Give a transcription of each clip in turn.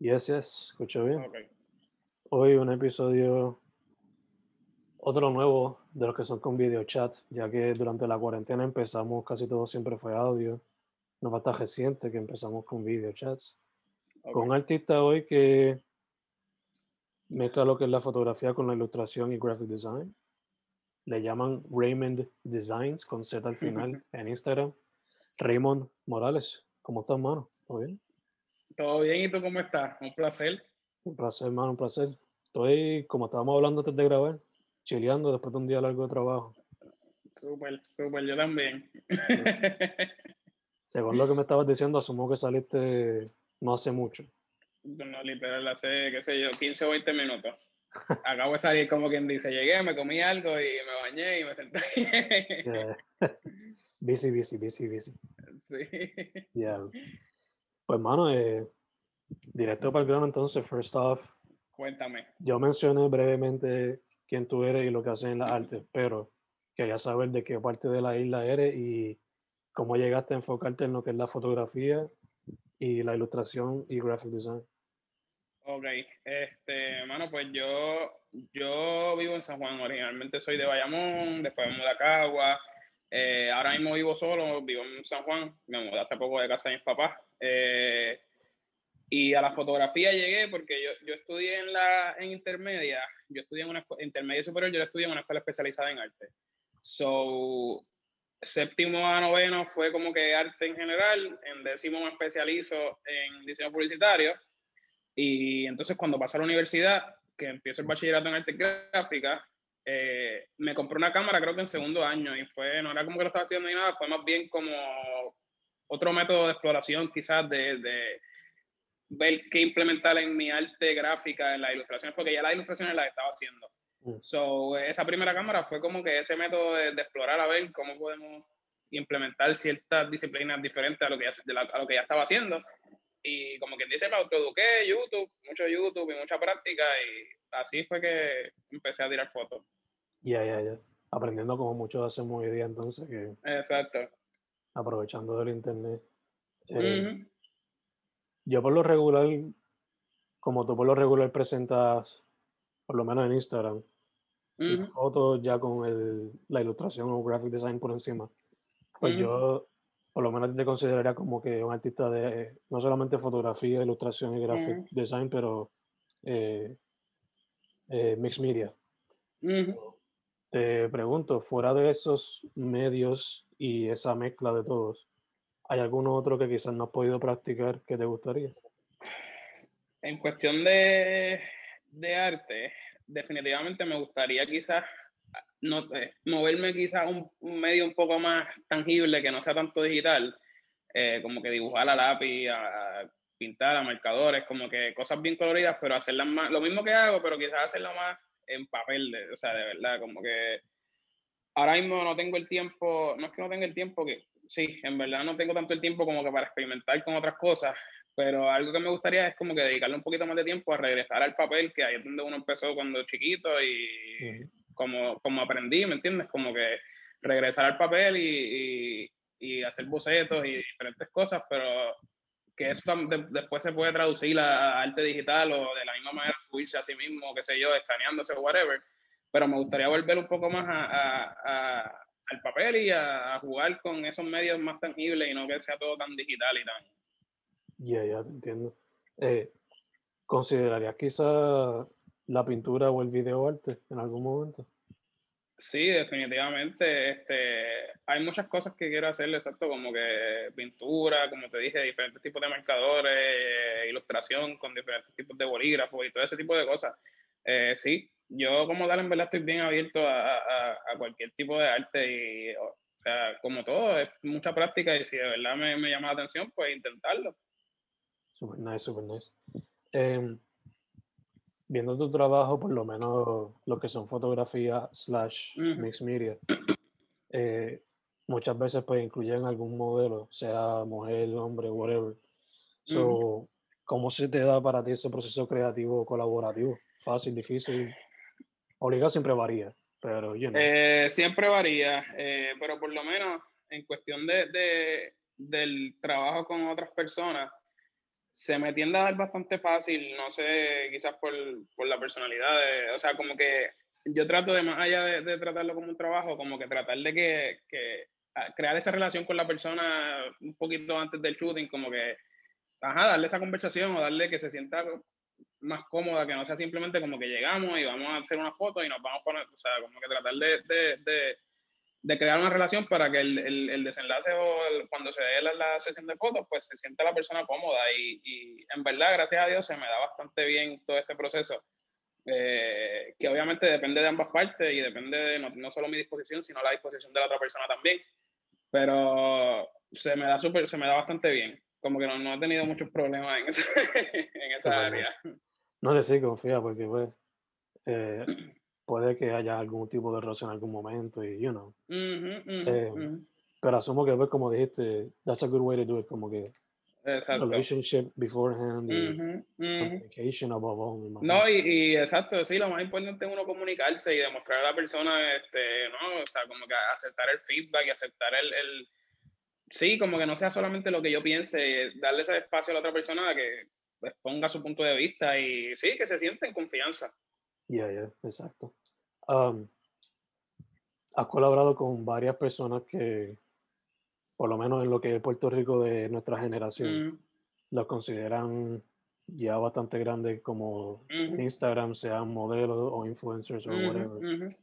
Yes, yes, escucho bien. Ok. Hoy un episodio, otro nuevo de los que son con video chat, ya que durante la cuarentena empezamos, casi todo siempre fue audio. No falta reciente que empezamos con video chats. Con un artista hoy que mezcla lo que es la fotografía con la ilustración y graphic design. Le llaman Raymond Designs con Z al final en Instagram. Raymond Morales, ¿cómo estás, mano? ¿Todo bien? ¿Todo bien? ¿Y tú cómo estás? Un placer. Un placer, hermano, un placer. Estoy, como estábamos hablando antes de grabar, chileando después de un día largo de trabajo. Súper, súper, yo también. Según lo que me estabas diciendo, asumo que saliste no hace mucho. no, literal, hace, qué sé yo, 15 o 20 minutos. Acabo de salir como quien dice, llegué, me comí algo y me bañé y me senté. Eh, busy, busy, busy, busy. sí. Yeah. Pues, mano, eh, directo para el grano, entonces, first off, Cuéntame. yo mencioné brevemente quién tú eres y lo que haces en las artes, pero quería saber de qué parte de la isla eres y cómo llegaste a enfocarte en lo que es la fotografía y la ilustración y graphic design. Ok, este, mano, pues yo, yo vivo en San Juan, originalmente soy de Bayamón, después me mudé a Cagua, eh, ahora mismo vivo solo, vivo en San Juan, me mudé hace poco de casa de mis papás, eh, y a la fotografía llegué porque yo, yo estudié en la en intermedia, yo estudié en una intermedia superior, yo estudié en una escuela especializada en arte. So, séptimo a noveno fue como que arte en general, en décimo me especializo en diseño publicitario, y entonces cuando pasé a la universidad, que empiezo el bachillerato en arte gráfica, eh, me compré una cámara creo que en segundo año y fue, no era como que lo estaba estudiando ni nada, fue más bien como otro método de exploración quizás de, de ver qué implementar en mi arte gráfica, en las ilustraciones, porque ya las ilustraciones las estaba haciendo. Mm. So, esa primera cámara fue como que ese método de, de explorar a ver cómo podemos implementar ciertas disciplinas diferentes a lo que ya, de la- a lo que ya estaba haciendo. Y como quien dice, me autoeduqué, YouTube, mucho YouTube y mucha práctica y así fue que empecé a tirar fotos. Ya, ya, ya. Aprendiendo como muchos hacemos hoy día, entonces, que Exacto. Aprovechando del internet. Eh. Yo por lo regular, como tú por lo regular presentas, por lo menos en Instagram, fotos ya con el, la ilustración o graphic design por encima, pues yo por lo menos te consideraría como que un artista de no solamente fotografía, ilustración y graphic design, pero eh, eh, mixed media. Te pregunto, fuera de esos medios y esa mezcla de todos, ¿hay alguno otro que quizás no has podido practicar que te gustaría? En cuestión de, de arte, definitivamente me gustaría quizás no, eh, moverme quizás un, un medio un poco más tangible, que no sea tanto digital, eh, como que dibujar a lápiz, a, pintar a marcadores, como que cosas bien coloridas, pero hacerlas más, lo mismo que hago, pero quizás hacerlo más en papel, o sea, de verdad, como que ahora mismo no tengo el tiempo, no es que no tenga el tiempo, que sí, en verdad no tengo tanto el tiempo como que para experimentar con otras cosas, pero algo que me gustaría es como que dedicarle un poquito más de tiempo a regresar al papel, que ahí es donde uno empezó cuando chiquito y como, como aprendí, ¿me entiendes? Como que regresar al papel y, y, hacer bocetos y diferentes cosas, pero que eso después se puede traducir a, arte digital o de la misma manera subirse a sí mismo, qué sé yo, escaneándose o whatever, pero me gustaría volver un poco más a, al papel y a, jugar con esos medios más tangibles y no que sea todo tan digital y tan ya, ya te entiendo. Eh, ¿Considerarías quizá la pintura o el video arte en algún momento? Sí, definitivamente. Este, hay muchas cosas que quiero hacer, exacto, como que pintura, como te dije, diferentes tipos de marcadores, ilustración con diferentes tipos de bolígrafos y todo ese tipo de cosas. Eh, sí, yo como tal en verdad estoy bien abierto a, a, cualquier tipo de arte y, o sea, como todo, es mucha práctica y si de verdad me, me llama la atención, pues intentarlo. Super nice, super nice. Em, viendo tu trabajo, por lo menos lo que son fotografía slash mixed media, eh, muchas veces pues incluyen algún modelo, sea mujer, hombre, whatever. So, ¿Cómo se te da para ti ese proceso creativo colaborativo? ¿Fácil, difícil? Obligado siempre varía, pero yo eh, siempre varía, eh, pero por lo menos en cuestión de, de, del trabajo con otras personas, se me tiende a dar bastante fácil, no sé, quizás por, por la personalidad, o sea, como que yo trato de, más allá de, tratarlo como un trabajo, como que tratar de que, que, crear esa relación con la persona un poquito antes del shooting, como que, ajá, darle esa conversación o darle que se sienta más cómoda, que no sea simplemente como que llegamos y vamos a hacer una foto y nos vamos a poner, o sea, como que tratar de, de de crear una relación para que el, el, el desenlace o cuando se dé la, la, sesión de fotos, pues se sienta la persona cómoda y, y, en verdad, gracias a Dios, se me da bastante bien todo este proceso, eh, que obviamente depende de ambas partes y depende de no, no, solo mi disposición, sino la disposición de la otra persona también, pero se me da, super, se me da bastante bien, como que no, no he tenido muchos problemas en esa, en esa área. No sé si confía, porque pues... Eh, puede que haya algún tipo de relación en algún momento y, you know. Eh, pero asumo que, pues, como dijiste, that's a good way to do it, como que exacto. relationship beforehand y communication above all. No, y, y, exacto, sí, lo más importante es uno comunicarse y demostrar a la persona, este, no, o sea, como que aceptar el feedback y aceptar el, el sí, como que no sea solamente lo que yo piense, darle ese espacio a la otra persona que pues, ponga su punto de vista y sí, que se sienta en confianza. Ya, ya, exacto. Um, has colaborado con varias personas que, por lo menos en lo que es Puerto Rico de nuestra generación, mm. los consideran ya bastante grandes como Instagram, sean modelos o influencers o whatever.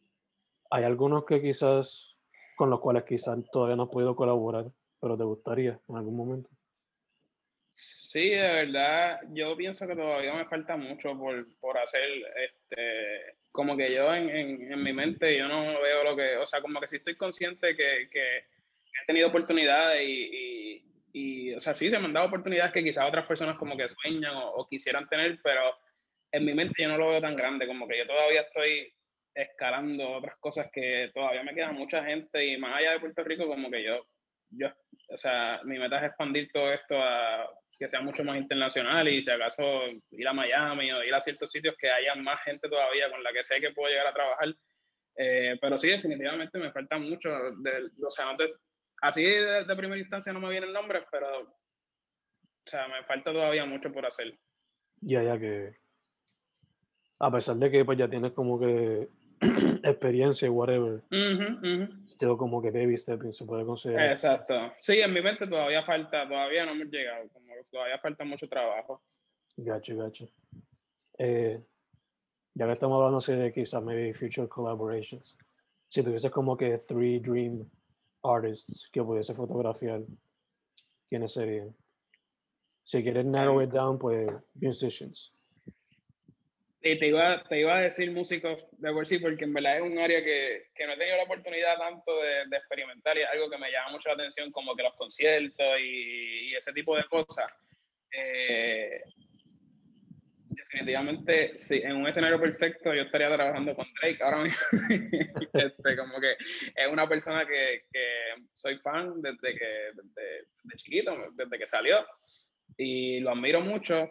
Hay algunos que quizás, con los cuales quizás todavía no has podido colaborar, pero te gustaría en algún momento. Sí, de verdad, yo pienso que todavía me falta mucho por, por hacer, este, como que yo en, en, en, mi mente, yo no veo lo que, o sea, como que sí estoy consciente que, que he tenido oportunidades y, y, o sea, sí se me han dado oportunidades que quizás otras personas como que sueñan o, o, quisieran tener, pero en mi mente yo no lo veo tan grande, como que yo todavía estoy escalando otras cosas que todavía me queda mucha gente y más allá de Puerto Rico, como que yo, yo, o sea, mi meta es expandir todo esto a que sea mucho más internacional y si acaso ir a Miami o ir a ciertos sitios que haya más gente todavía con la que sé que puedo llegar a trabajar. Eh, pero sí, definitivamente me falta mucho. O sea, antes, así de, primera instancia no me vienen nombres, pero o sea, me falta todavía mucho por hacer. Ya, ya que a pesar de que pues ya tienes como que experiencia y whatever. Uh como que baby stepping se puede considerar. Exacto. Sí, en mi mente todavía falta, todavía no hemos llegado, como todavía falta mucho trabajo. Gacho, gacho. Eh, ya que estamos hablando de quizás maybe future collaborations, si tuviese como que three dream artists que pudiese fotografiar, ¿quiénes serían? Si quieres narrow it down, pues musicians te iba, te iba a decir músicos de por sí, porque en verdad es un área que, que no he tenido la oportunidad tanto de, de, experimentar y es algo que me llama mucho la atención, como que los conciertos y, y ese tipo de cosas. Eh, definitivamente, sí, en un escenario perfecto yo estaría trabajando con Drake ahora mismo. este, como que es una persona que, que soy fan desde que desde, desde chiquito, desde que salió. y lo admiro mucho.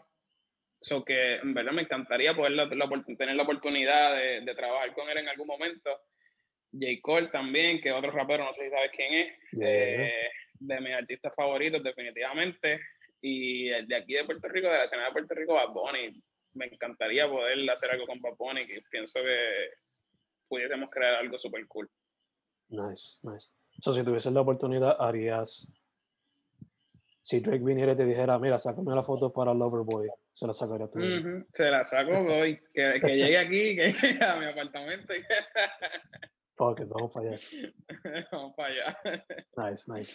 So que en verdad me encantaría poder tener la oportunidad de, de, trabajar con él en algún momento. J. Cole también, que otro rapero, no sé si sabes quién es, eh, de mis artistas favoritos, definitivamente. Y el de aquí de Puerto Rico, de la escena de Puerto Rico, Bad Bunny. Me encantaría poder hacer algo con Bad Bunny, que pienso que pudiésemos crear algo súper cool. Nice, nice. So, si tuvieses la oportunidad, harías. Si Drake viniera y te dijera, mira, sácame la foto para Loverboy, se la sacaría tú. Se la saco hoy. Que, que llegue aquí, que llegue a mi apartamento. It, vamos para allá. vamos para allá. Nice, nice.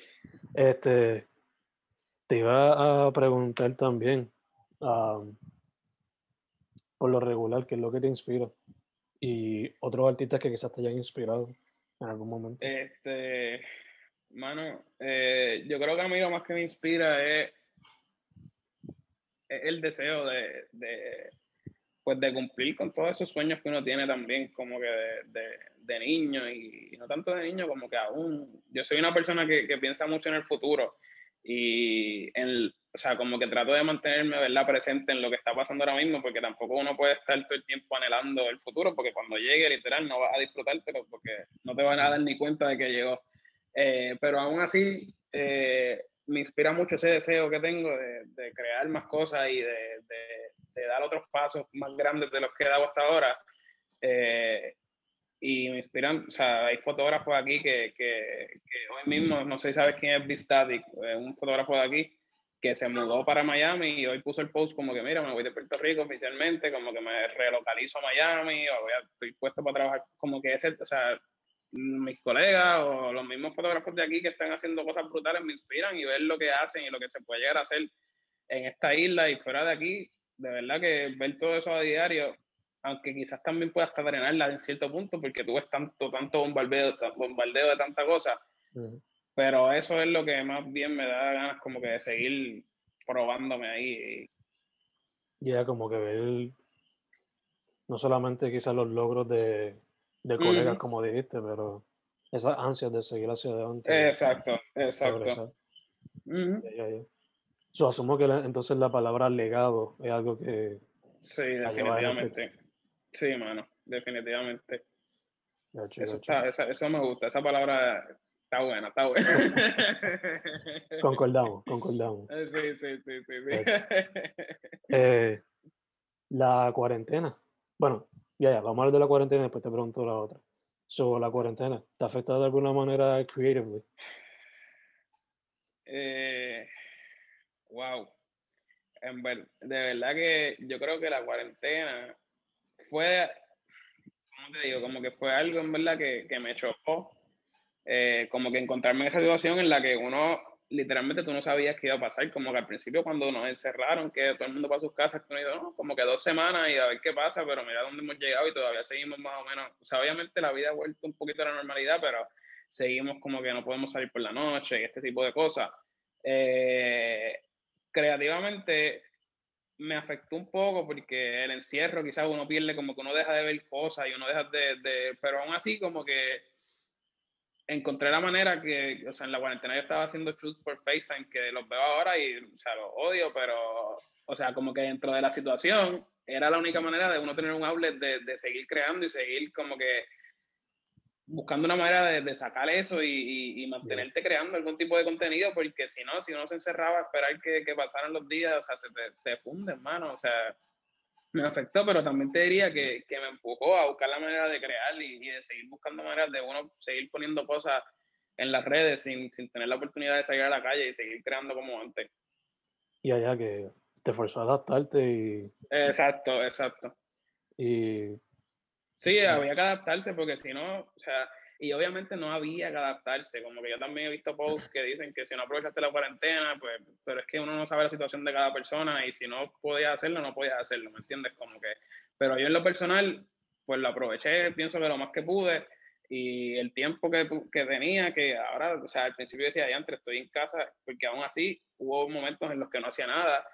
Este, te iba a preguntar también, um, por lo regular, ¿qué es lo que te inspira? Y otros artistas que quizás te hayan inspirado en algún momento. Este, mano, eh, yo creo que a mí lo más que me inspira es, el deseo de, de, pues de cumplir con todos esos sueños que uno tiene también, como que de, de, niño y, no tanto de niño, como que aún. Yo soy una persona que, que piensa mucho en el futuro y en, o sea, como que trato de mantenerme, ¿verdad?, presente en lo que está pasando ahora mismo, porque tampoco uno puede estar todo el tiempo anhelando el futuro, porque cuando llegue, literal, no vas a disfrutártelo, porque no te van a dar ni cuenta de que llegó. Eh, pero aún así, eh, me inspira mucho ese deseo que tengo de, crear más cosas y de, dar otros pasos más grandes de los que he dado hasta ahora. Eh, y me inspiran, o sea, hay fotógrafos aquí que, hoy mismo, no sé si sabes quién es B-Static, un fotógrafo de aquí, que se mudó para Miami y hoy puso el post como que, mira, me voy de Puerto Rico oficialmente, como que me relocalizo a Miami, o voy a, estoy puesto para trabajar, como que ese, o sea, mis colegas o los mismos fotógrafos de aquí que están haciendo cosas brutales me inspiran y ver lo que hacen y lo que se puede llegar a hacer en esta isla y fuera de aquí, de verdad que ver todo eso a diario aunque quizás también pueda hasta drenarla en cierto punto, porque tú ves tanto, tanto bombardeo, bombardeo de tanta cosa, pero eso es lo que más bien me da ganas como que de seguir probándome ahí. Ya, como que ver no solamente quizás los logros de, de colegas, como dijiste, pero esas ansias de seguir hacia adelante. Exacto, exacto. Yo asumo que entonces la palabra legado es algo que... Sí, definitivamente. Sí, mano, definitivamente. eso, me gusta, esa palabra está buena, está buena. concordamos, concordamos. Sí, sí, sí, sí. sí. Eh, la cuarentena. Bueno, ya, ya, vamos a hablar de la cuarentena y después te pregunto la otra. Sobre la cuarentena, ¿te ha afectado de alguna manera creatively? Eh, wow. De verdad que yo creo que la cuarentena fue, ¿cómo te digo? Como que fue algo en verdad que, que me chocó. Eh, como que encontrarme en esa situación en la que uno, literalmente tú no sabías qué iba a pasar. Como que al principio cuando nos encerraron, que todo el mundo para sus casas, que dijo, no, como que dos semanas y a ver qué pasa, pero mira dónde hemos llegado y todavía seguimos más o menos. O sea, obviamente la vida ha vuelto un poquito a la normalidad, pero seguimos como que no podemos salir por la noche y este tipo de cosas. Eh, creativamente me afectó un poco porque el encierro quizás uno pierde como que uno deja de ver cosas y uno deja de, de, pero aún así como que encontré la manera que, o sea, en la cuarentena yo estaba haciendo shoots por FaceTime que los veo ahora y, o sea, los odio, pero, o sea, como que dentro de la situación era la única manera de uno tener un outlet de, de seguir creando y seguir como que buscando una manera de, de sacar eso y, y, mantenerte creando algún tipo de contenido, porque si no, si uno se encerraba a esperar que, que pasaran los días, o sea, se te, te funde, hermano, o sea, me afectó, pero también te diría que, que me empujó a buscar la manera de crear y, y, de seguir buscando maneras de uno seguir poniendo cosas en las redes sin, sin tener la oportunidad de salir a la calle y seguir creando como antes. Y allá que te forzó a adaptarte y... Exacto, exacto. Y Sí, había que adaptarse porque si no, o sea, y obviamente no había que adaptarse, como que yo también he visto posts que dicen que si no aprovechaste la cuarentena, pues, pero es que uno no sabe la situación de cada persona y si no podías hacerlo, no podías hacerlo, ¿me entiendes? Como que, pero yo en lo personal, pues lo aproveché, pienso que lo más que pude y el tiempo que, que tenía, que ahora, o sea, al principio decía, ya entre estoy en casa, porque aún así hubo momentos en los que no hacía nada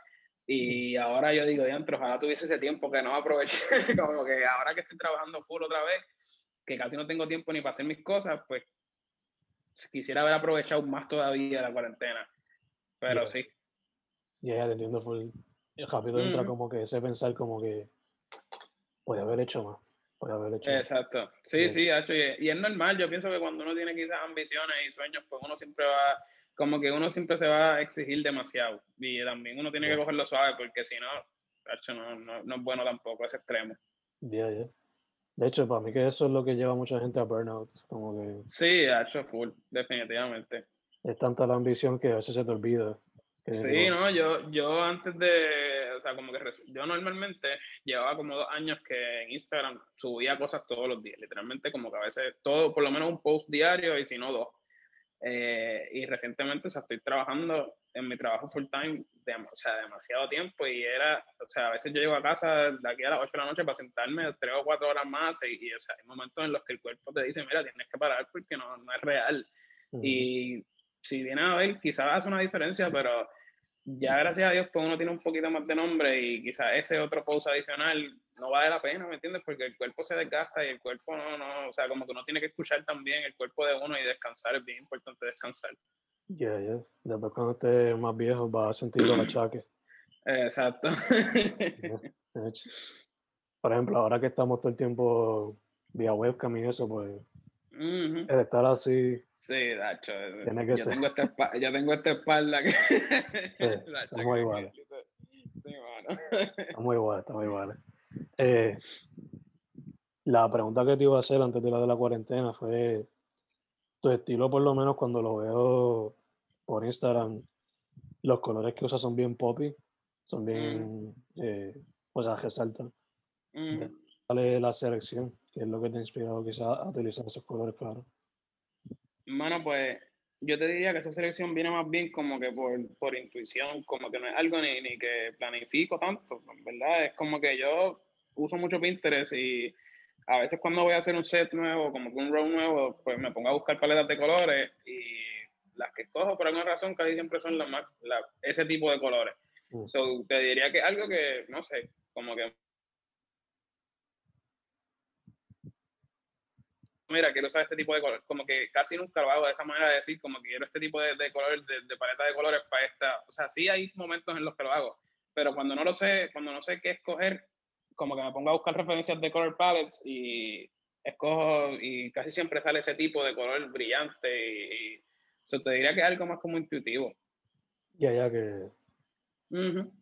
y ahora yo digo, diantro, ojalá tuviese ese tiempo que no aproveché, como que ahora que estoy trabajando full otra vez, que casi no tengo tiempo ni para hacer mis cosas, pues quisiera haber aprovechado más todavía la cuarentena. Pero sí. Ya, ya te entiendo. Full. Rápido entra Ujú. como que ese pensar como que puede haber hecho más. Puede haber hecho más. Exacto. Sí, Sí. sí, y, es normal. Yo pienso que cuando uno tiene quizás ambiciones y sueños, pues uno siempre va, como que uno siempre se va a exigir demasiado. Y también uno tiene que Sí. cogerlo suave, porque si no, no, no, no es bueno tampoco ese extremo. Ya, ya. De hecho, para mí que eso es lo que lleva a mucha gente a burnout. Como que Sí, hacho, full, definitivamente. es tanta la ambición que a veces se te olvida. Sí, no- yo, yo antes de, o sea, como que yo normalmente llevaba como dos años que en Instagram subía cosas todos los días, literalmente como que a veces todo, por lo menos un post diario y si no dos. Eh, y recientemente, o sea, estoy trabajando en mi trabajo full time, de- o sea, demasiado tiempo y era, o sea, a veces yo llego a casa de aquí a las 8 de la noche para sentarme tres o cuatro horas más y, y, o sea, hay momentos en los que el cuerpo te dice, mira, tienes que parar porque no, no es real. Y si viene a ver, quizás hace una diferencia, pero ya gracias a Dios, pues uno tiene un poquito más de nombre y quizás ese otro post adicional no vale la pena, ¿me entiendes? Porque el cuerpo se desgasta y el cuerpo no, no, o sea, como que uno tiene que escuchar también el cuerpo de uno y descansar, es bien importante descansar. Ya, ya. Después cuando estés más viejo vas a sentir los achaques. Exacto. Por ejemplo, ahora que estamos todo el tiempo vía webcam y eso, pues Ujú. el estar así, Sí, Dacho. Tiene que yo, ser. tengo esta yo tengo esta espalda que... Dacho, estamos iguales. Sí, mano. estamos igual, estamos iguales. Eh, la pregunta que te iba a hacer antes de la de la cuarentena fue tu estilo, por lo menos cuando lo veo por Instagram, los colores que usas son bien poppy, son bien, eh, o sea, resaltan. ¿Cuál es la selección? ¿Qué es lo que te ha inspirado quizás a utilizar esos colores claros? Mano, pues yo te diría que esa selección viene más bien como que por, por intuición, como que no es algo ni, ni que planifico tanto, ¿verdad? Es como que yo uso mucho Pinterest y a veces cuando voy a hacer un set nuevo, como que un row nuevo, pues me pongo a buscar paletas de colores y las que escojo por alguna razón casi siempre son las más, la- ese tipo de colores. Mm. So, te diría que algo que, no sé, como que mira, quiero usar este tipo de color. Como que casi nunca lo hago de esa manera de decir, como que quiero este tipo de, de color, de, de paleta de colores para esta. O sea, sí hay momentos en los que lo hago, pero cuando no lo sé, cuando no sé qué escoger, como que me pongo a buscar referencias de color palettes y escojo, y casi siempre sale ese tipo de color brillante. Y, y so, te diría que es algo más como intuitivo. Ya, ya que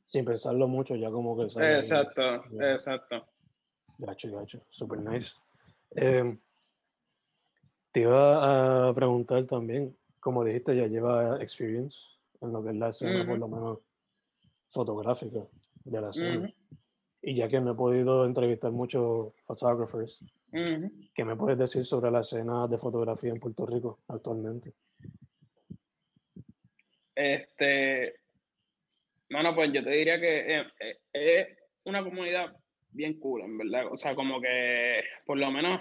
sin pensarlo mucho, ya como que sale ahí. Exacto, Ya. exacto. Gacho, gacho, super nice. Em, te iba a preguntar también, como dijiste, ya lleva experience en lo que es la escena, por lo menos fotográfica de la escena. Y ya que me he podido entrevistar muchos photographers, ujú. ¿qué me puedes decir sobre la escena de fotografía en Puerto Rico actualmente? Este, mano, pues yo te diría que eh, eh, es una comunidad bien cool, en verdad. O sea, como que por lo menos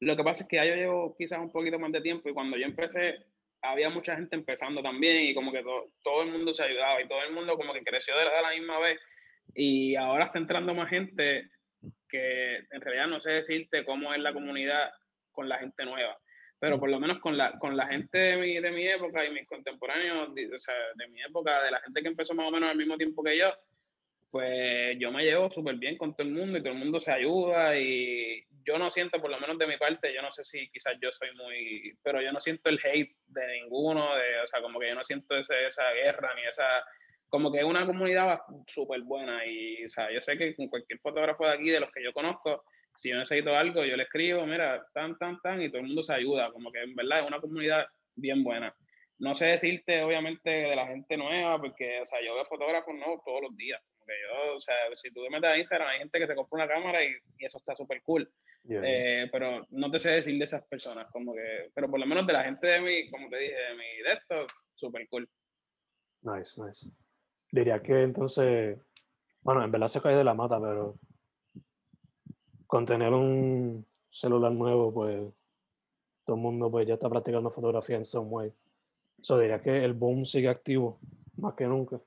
lo que pasa es que ya yo llevo quizás un poquito más de tiempo y cuando yo empecé había mucha gente empezando también y como que to- todo el mundo se ayudaba y todo el mundo como que creció de la, de la misma vez y ahora está entrando más gente que en realidad no sé decirte cómo es la comunidad con la gente nueva pero por lo menos con la, con la gente de mi, de mi época y mis contemporáneos, o sea, de mi época, de la gente que empezó más o menos al mismo tiempo que yo, pues yo me llevo súper bien con todo el mundo y todo el mundo se ayuda y yo no siento, por lo menos de mi parte, yo no sé si quizás yo soy muy, pero yo no siento el hate de ninguno, de, o sea, como que yo no siento ese, esa guerra ni esa, como que es una comunidad súper buena y, o sea, yo sé que con cualquier fotógrafo de aquí, de los que yo conozco, si yo necesito algo, yo le escribo, mira, tan, tan, tan, y todo el mundo se ayuda, como que en verdad es una comunidad bien buena. No sé decirte, obviamente, de la gente nueva, porque, o sea, yo veo fotógrafos nuevos todos los días, como que yo, o sea, si tú te metes a Instagram, hay gente que se compra una cámara y, y eso está súper cool, Yeah, eh, pero no te sé decir de esas personas, como que, pero por lo menos de la gente de mi, como te dije, de mi de esto, súper cool. Nice, nice. Diría que entonces, bueno, en verdad se cae de la mata, pero con tener un celular nuevo, pues todo el mundo pues ya está practicando fotografía en some way. So diría que el boom sigue activo más que nunca.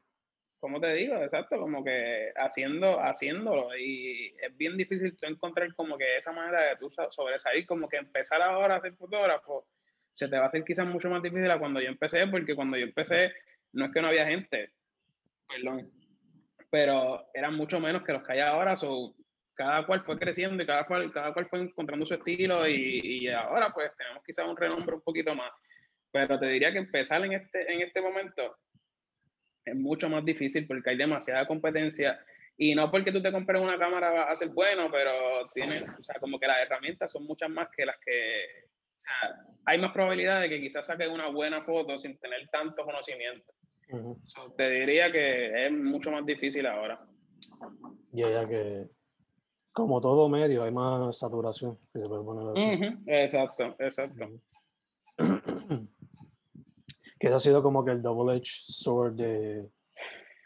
como te digo, exacto, como que haciendo, haciéndolo y es bien difícil tú encontrar como que esa manera de tú sa- sobresalir, como que empezar ahora a ser fotógrafo, se te va a hacer quizás mucho más difícil a cuando yo empecé, porque cuando yo empecé no es que no había gente, Perdón. Pero eran mucho menos que los que hay ahora. So, cada cual fue creciendo y cada cual, cada cual fue encontrando su estilo y, y ahora pues tenemos quizás un renombre un poquito más. Pero te diría que empezar en este, en este momento es mucho más difícil porque hay demasiada competencia y no porque tú te compres una cámara va a ser bueno, pero tiene, o sea, como que las herramientas son muchas más que las que, o sea, hay más probabilidad de que quizás saques una buena foto sin tener tanto conocimiento. Te diría que es mucho más difícil ahora. Y ya que, como todo medio, hay más saturación. Exacto, exacto. que eso ha sido como que el double-edged sword de,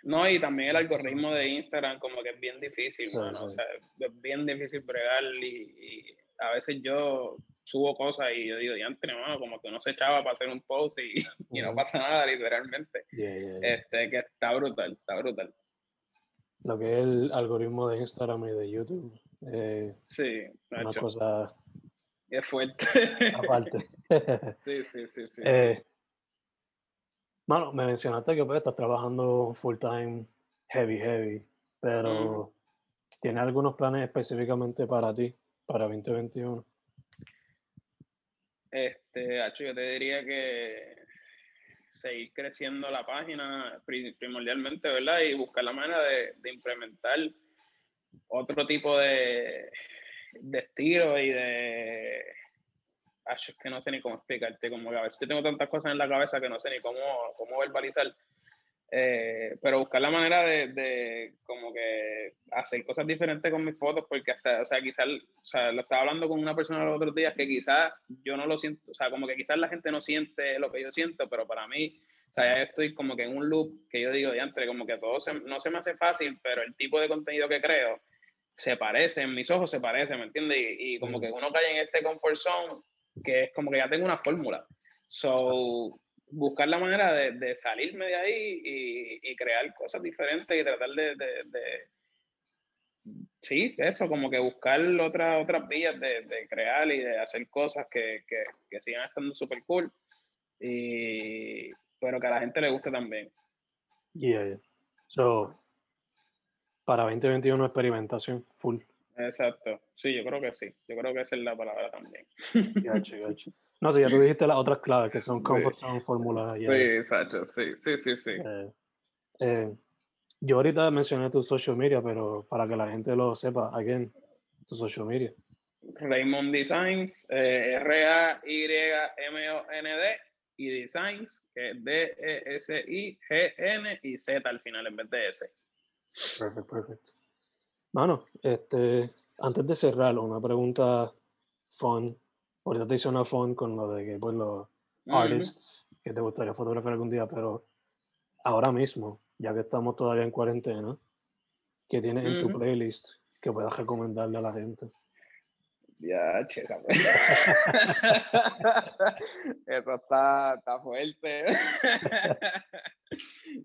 no, y también el algoritmo de Instagram como que es bien difícil, O sea, es bien difícil bregar y, a veces yo subo cosas y yo digo, diantre, mano, como que uno se echaba para hacer un post y, no pasa nada, literalmente. Este, que está brutal, está brutal. Lo que es el algoritmo de Instagram y de YouTube. Eh, sí, una cosa... Es fuerte. Aparte. sí, sí, sí, sí. Eh, bueno, me mencionaste que pues, estás trabajando full time, heavy, heavy, pero ¿tienes algunos planes específicamente para ti, para 2021? Este, Hacho, yo te diría que seguir creciendo la página primordialmente, ¿verdad? Y buscar la manera de, implementar otro tipo de, de estilo y de es que no sé ni cómo explicarte, como que a veces tengo tantas cosas en la cabeza que no sé ni cómo, cómo verbalizar. Eh, pero buscar la manera de, de, como que hacer cosas diferentes con mis fotos, porque hasta, o sea, quizás, o sea, lo estaba hablando con una persona los otros días que quizás yo no lo siento, o sea, como que quizás la gente no siente lo que yo siento, pero para mí, o sea, ya estoy como que en un loop que yo digo, entre como que todo no se me hace fácil, pero el tipo de contenido que creo se parece, en mis ojos se parece, ¿me entiendes? Y, y como que uno cae en este comfort zone que es como que ya tengo una fórmula. So, buscar la manera de, de salirme de ahí y, y, crear cosas diferentes y tratar de, de, sí, eso, como que buscar otras otras vías de, de, crear y de hacer cosas que, que, que sigan estando súper cool, y, pero que a la gente le guste también. Yeah, So, para 2021 experimentación full. Exacto, sí, yo creo que sí, yo creo que esa es la palabra también. No, sé, ya tú dijiste las otras claves que son comfort zone, fórmula. Sí, exacto, sí, sí, sí, sí. Eh, eh, yo ahorita mencioné tu social media, pero para que la gente lo sepa, again, tu social media. Raymond Designs, eh, R-A-Y-M-O-N-D y Designs, que es D-E-S-I-G-N y Z al final en vez de S. Perfecto, perfecto. Mano, este, antes de cerrar, una pregunta fun. Ahorita te hice una fun con lo de que pues los artists que te gustaría fotografiar algún día, pero ahora mismo, ya que estamos todavía en cuarentena, ¿qué tienes en tu playlist que puedas recomendarle a la gente? Ya, chica. Eso está, está fuerte.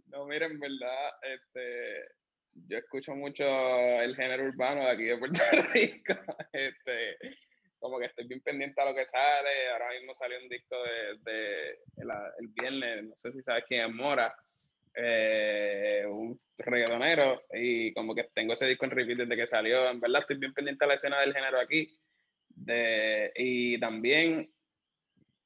no, miren, verdad, este, yo escucho mucho el género urbano de aquí de Puerto Rico. Este, como que estoy bien pendiente a lo que sale. Ahora mismo salió un disco de, el, viernes, no sé si sabes quién es Mora, eh, un reggaetonero, y como que tengo ese disco en repeat desde que salió. En verdad estoy bien pendiente a la escena del género aquí. De, y también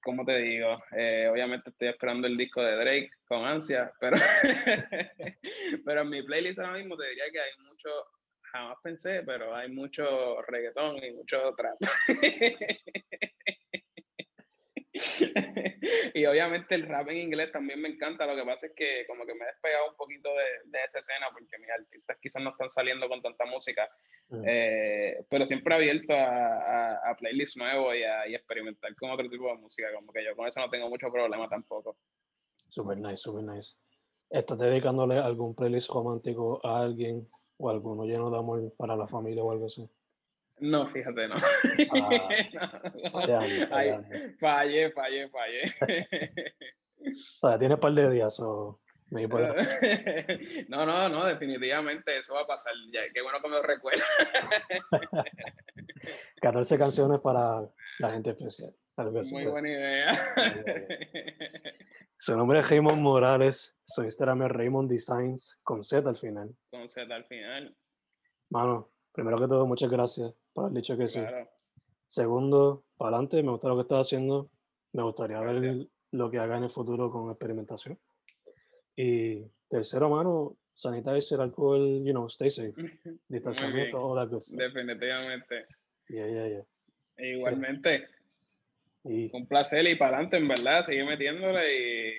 como te digo, eh, obviamente estoy esperando el disco de Drake con ansia, pero, pero en mi playlist ahora mismo te diría que hay mucho, jamás pensé, pero hay mucho reggaetón y mucho trap. y obviamente el rap en inglés también me encanta. Lo que pasa es que como que me he despegado un poquito de, de esa escena porque mis artistas quizás no están saliendo con tanta música. Mm. Eh, pero siempre abierto a, a, playlists nuevos y a experimentar con otro tipo de música. Como que yo con eso no tengo mucho problema tampoco. Super nice, super nice. ¿Estás dedicándole algún playlist romántico a alguien o alguno lleno de amor para la familia o algo así? No, fíjate, no. Ah, fallé, fallé, fallé. o sea, tiene un par de días o... no, no, no, definitivamente eso va a pasar. Ya, qué bueno que me lo recuerda. 14 canciones para la gente especial. Muy buena idea. Su nombre es Raymond Morales. Su Instagram es Raymond Designs con Z al final. Con Z al final. Mano, primero que todo, muchas gracias por haber dicho que sí. Segundo, para adelante, me gusta lo que estás haciendo. Me gustaría ver Gracias. lo que haga en el futuro con experimentación. Y tercero, mano, sanitizer, alcohol, you know, stay safe. Distanciamiento, all that good stuff. Definitivamente. Yeah, yeah, yeah. E igualmente, Un placer y para adelante, en verdad, seguir metiéndole y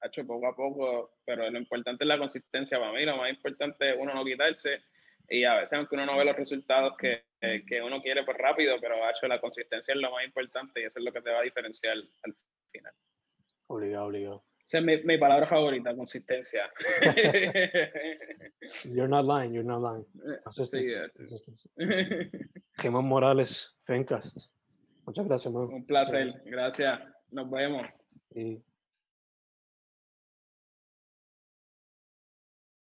ha hecho poco a poco, pero lo importante es la consistencia para mí, lo más importante es uno no quitarse y a veces aunque uno no ve los resultados que, que uno quiere pues rápido, pero ha hecho la consistencia es lo más importante y eso es lo que te va a diferenciar al final. obligado, obligado. Esa es mi, mi palabra favorita, consistencia. You're not lying, you're not lying. Sí, Consistency, eh. consistency. Raymond Morales, Fencast. Muchas gracias, man. un placer, gracias, nos vemos. Y